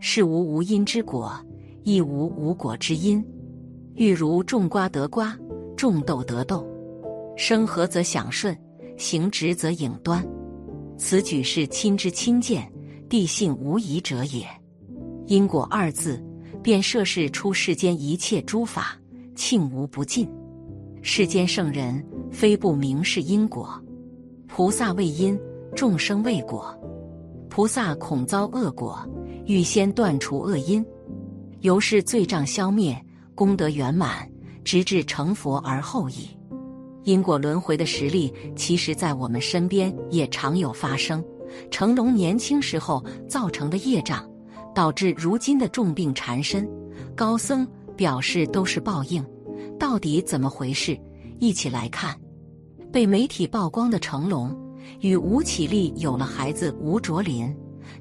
是无无因之果，亦无无果之因。欲如种瓜得瓜，种豆得豆。生和则享顺，行直则影端。此举是亲之亲见，地性无疑者也。因果二字，便涉世出世间一切诸法，罄无不尽。世间圣人，非不明是因果。菩萨为因，众生为果。菩萨恐遭恶果，欲先断除恶因，由是罪障消灭，功德圆满，直至成佛而后已。因果轮回的实例，其实在我们身边也常有发生。成龙年轻时候造成的业障，导致如今的重病缠身。高僧表示都是报应，到底怎么回事？一起来看。被媒体曝光的成龙。与吴绮莉有了孩子吴卓林，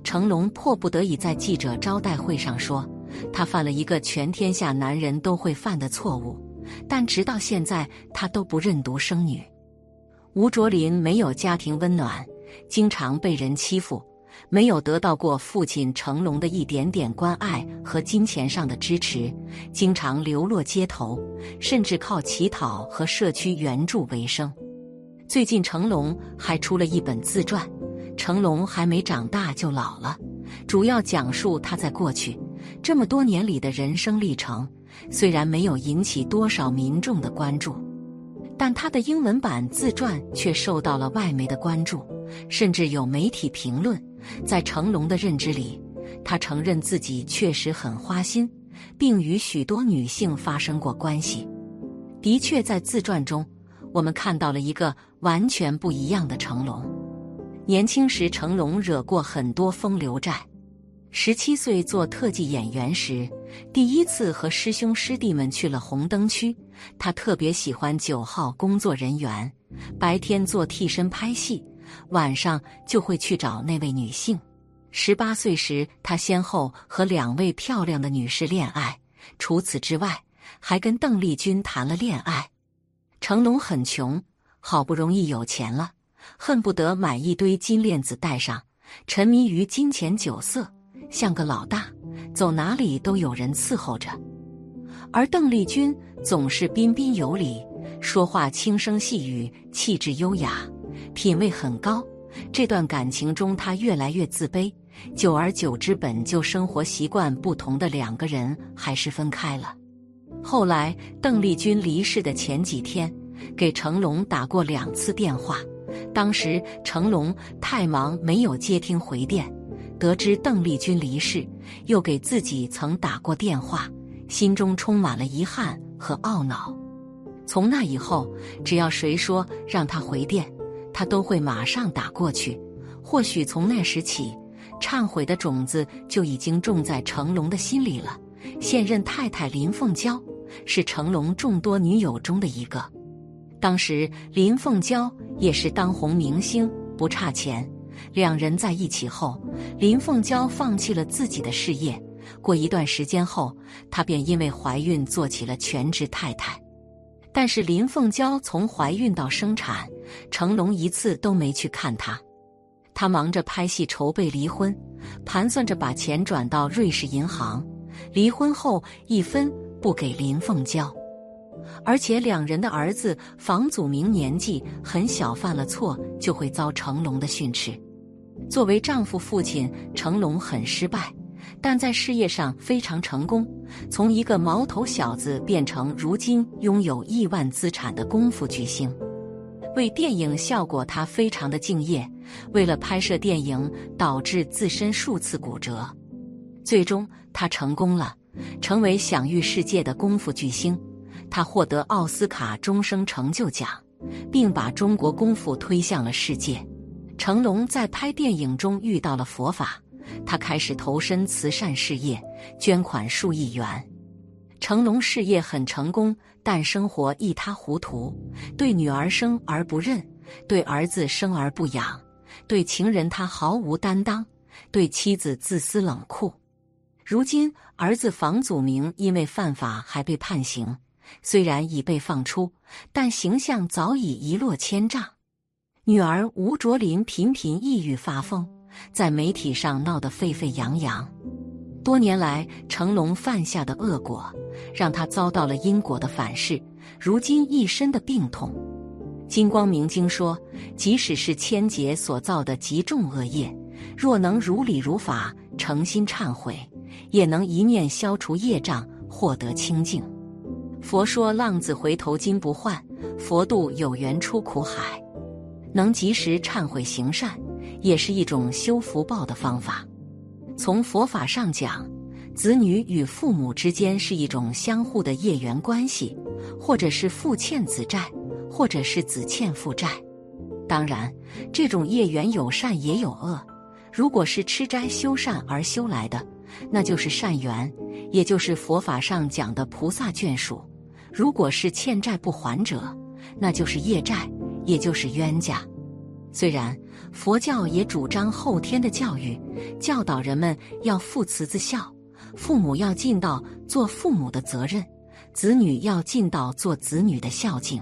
成龙迫不得已在记者招待会上说，他犯了一个全天下男人都会犯的错误，但直到现在他都不认独生女。吴卓林没有家庭温暖，经常被人欺负，没有得到过父亲成龙的一点点关爱和金钱上的支持，经常流落街头，甚至靠乞讨和社区援助为生。最近成龙还出了一本自传，《成龙还没长大就老了》，主要讲述他在过去这么多年里的人生历程。虽然没有引起多少民众的关注，但他的英文版自传却受到了外媒的关注，甚至有媒体评论，在成龙的认知里，他承认自己确实很花心，并与许多女性发生过关系。的确，在自传中。我们看到了一个完全不一样的成龙。年轻时，成龙惹过很多风流债。十七岁做特技演员时，第一次和师兄师弟们去了红灯区。他特别喜欢九号工作人员，白天做替身拍戏，晚上就会去找那位女性。十八岁时，他先后和两位漂亮的女士恋爱，除此之外，还跟邓丽君谈了恋爱。成龙很穷，好不容易有钱了，恨不得买一堆金链子戴上，沉迷于金钱酒色，像个老大，走哪里都有人伺候着。而邓丽君总是彬彬有礼，说话轻声细语，气质优雅，品味很高。这段感情中，她越来越自卑，久而久之，本就生活习惯不同的两个人还是分开了。后来，邓丽君离世的前几天，给成龙打过两次电话。当时成龙太忙，没有接听回电。得知邓丽君离世，又给自己曾打过电话，心中充满了遗憾和懊恼。从那以后，只要谁说让他回电，他都会马上打过去。或许从那时起，忏悔的种子就已经种在成龙的心里了。现任太太林凤娇是成龙众多女友中的一个。当时林凤娇也是当红明星，不差钱。两人在一起后，林凤娇放弃了自己的事业。过一段时间后，她便因为怀孕做起了全职太太。但是林凤娇从怀孕到生产，成龙一次都没去看她。他忙着拍戏筹备离婚，盘算着把钱转到瑞士银行。离婚后一分不给林凤娇，而且两人的儿子房祖名年纪很小，犯了错就会遭成龙的训斥。作为丈夫、父亲，成龙很失败，但在事业上非常成功，从一个毛头小子变成如今拥有亿万资产的功夫巨星。为电影效果，他非常的敬业。为了拍摄电影，导致自身数次骨折。最终，他成功了，成为享誉世界的功夫巨星。他获得奥斯卡终生成就奖，并把中国功夫推向了世界。成龙在拍电影中遇到了佛法，他开始投身慈善事业，捐款数亿元。成龙事业很成功，但生活一塌糊涂。对女儿生而不认，对儿子生而不养，对情人他毫无担当，对妻子自私冷酷。如今，儿子房祖名因为犯法还被判刑，虽然已被放出，但形象早已一落千丈。女儿吴卓林频频抑郁发疯，在媒体上闹得沸沸扬扬。多年来成龙犯下的恶果，让他遭到了因果的反噬，如今一身的病痛。金光明经说，即使是千劫所造的极重恶业，若能如理如法、诚心忏悔，也能一念消除业障，获得清净。佛说浪子回头金不换，佛度有缘出苦海。能及时忏悔行善，也是一种修福报的方法。从佛法上讲，子女与父母之间是一种相互的业缘关系，或者是父欠子债，或者是子欠父债。当然，这种业缘有善也有恶。如果是吃斋修善而修来的，那就是善缘，也就是佛法上讲的菩萨眷属；如果是欠债不还者，那就是业债。也就是冤家。虽然佛教也主张后天的教育，教导人们要父慈子孝，父母要尽到做父母的责任，子女要尽到做子女的孝敬，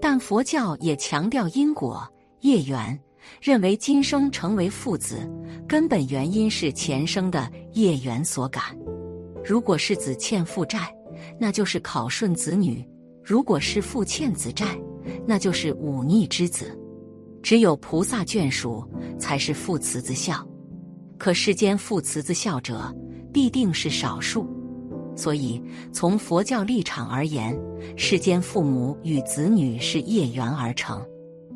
但佛教也强调因果业缘，认为今生成为父子，根本原因是前生的业缘所感。如果是子欠父债，那就是考顺子女；如果是父欠子债，那就是忤逆之子，只有菩萨眷属才是父慈子孝，可世间父慈子孝者必定是少数，所以从佛教立场而言，世间父母与子女是业缘而成。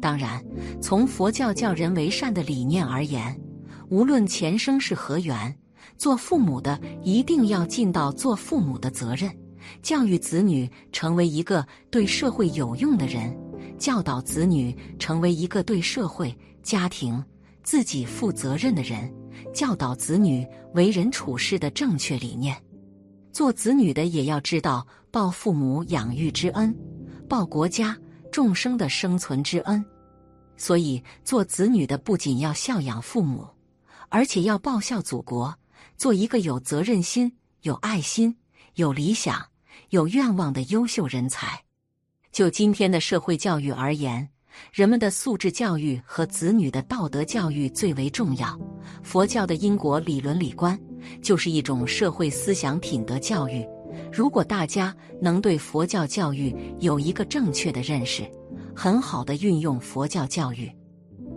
当然，从佛教教人为善的理念而言，无论前生是何缘，做父母的一定要尽到做父母的责任。教育子女成为一个对社会有用的人，教导子女成为一个对社会、家庭、自己负责任的人，教导子女为人处事的正确理念。做子女的也要知道报父母养育之恩，报国家众生的生存之恩。所以，做子女的不仅要孝养父母，而且要报效祖国，做一个有责任心、有爱心、有理想。有愿望的优秀人才。就今天的社会教育而言，人们的素质教育和子女的道德教育最为重要。佛教的因果理伦理观就是一种社会思想品德教育。如果大家能对佛教教育有一个正确的认识，很好的运用佛教教育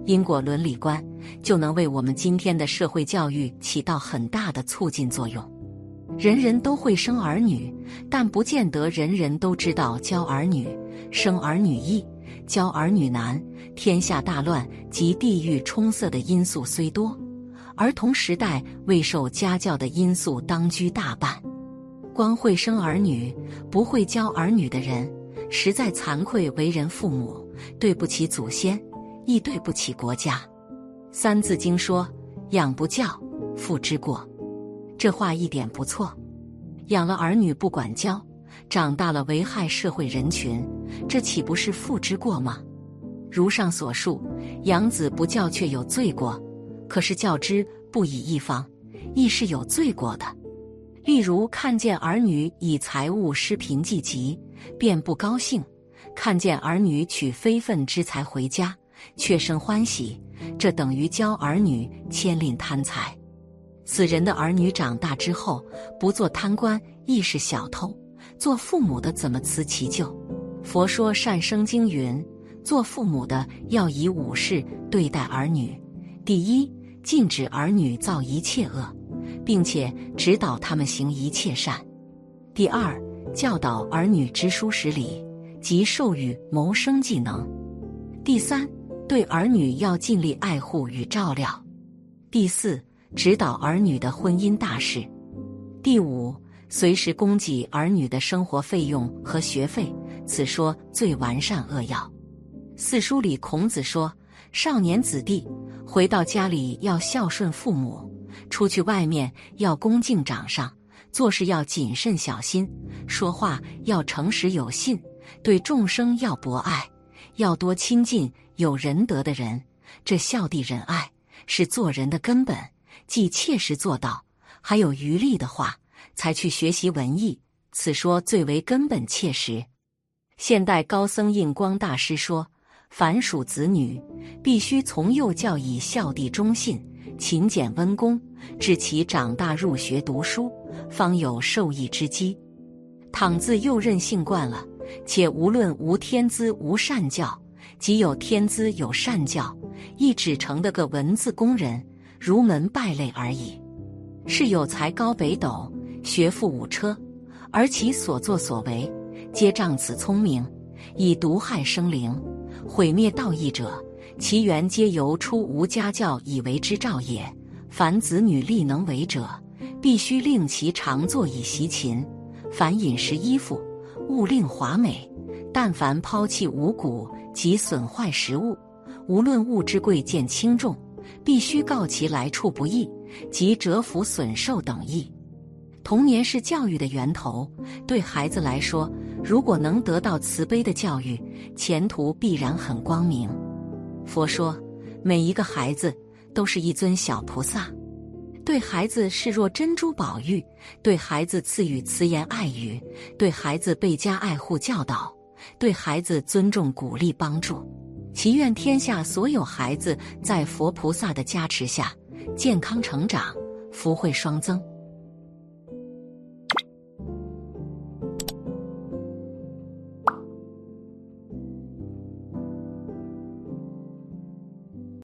因果伦理观，就能为我们今天的社会教育起到很大的促进作用。人人都会生儿女，但不见得人人都知道教儿女。生儿女易，教儿女难。天下大乱及地域冲塞的因素虽多，儿童时代未受家教的因素当居大半。光会生儿女，不会教儿女的人，实在惭愧为人父母，对不起祖先，亦对不起国家。《三字经》说：“养不教，父之过。”这话一点不错，养了儿女不管教，长大了危害社会人群，这岂不是父之过吗？如上所述，养子不教却有罪过，可是教之不以一方，亦是有罪过的。例如看见儿女以财物失贫济急，便不高兴；看见儿女取非分之财回家，却生欢喜，这等于教儿女牵令贪财。此人的儿女长大之后，不做贪官，亦是小偷。做父母的怎么辞其咎？佛说善生经云：做父母的要以五事对待儿女：第一，禁止儿女造一切恶，并且指导他们行一切善；第二，教导儿女知书识礼，及授予谋生技能；第三，对儿女要尽力爱护与照料；第四。指导儿女的婚姻大事。第五，随时供给儿女的生活费用和学费，此说最完善扼要。四书里，孔子说：少年子弟回到家里要孝顺父母，出去外面要恭敬长上，做事要谨慎小心，说话要诚实有信，对众生要博爱，要多亲近有仁德的人。这孝弟仁爱是做人的根本。既切实做到，还有余力的话，才去学习文艺。此说最为根本切实。现代高僧印光大师说：“凡属子女，必须从幼教以孝弟忠信、勤俭温公，至其长大入学读书，方有受益之机。倘自幼任性惯了，且无论无天资无善教，即有天资有善教，亦只成得个文字工人、儒门败类而已。是有才高北斗，学富五车，而其所作所为，皆仗此聪明，以毒害生灵，毁灭道义者。其源皆由出无家教以为之兆也。凡子女力能为者，必须令其常坐以习勤；凡饮食衣服，勿令华美。但凡抛弃五谷及损坏食物，无论物之贵贱轻重，必须告其来处不易，及折服损寿等意。童年是教育的源头，对孩子来说，如果能得到慈悲的教育，前途必然很光明。佛说，每一个孩子都是一尊小菩萨，对孩子视若珍珠宝玉，对孩子赐予慈言爱语，对孩子倍加爱护教导，对孩子尊重鼓励帮助。祈愿天下所有孩子在佛菩萨的加持下健康成长，福慧双增。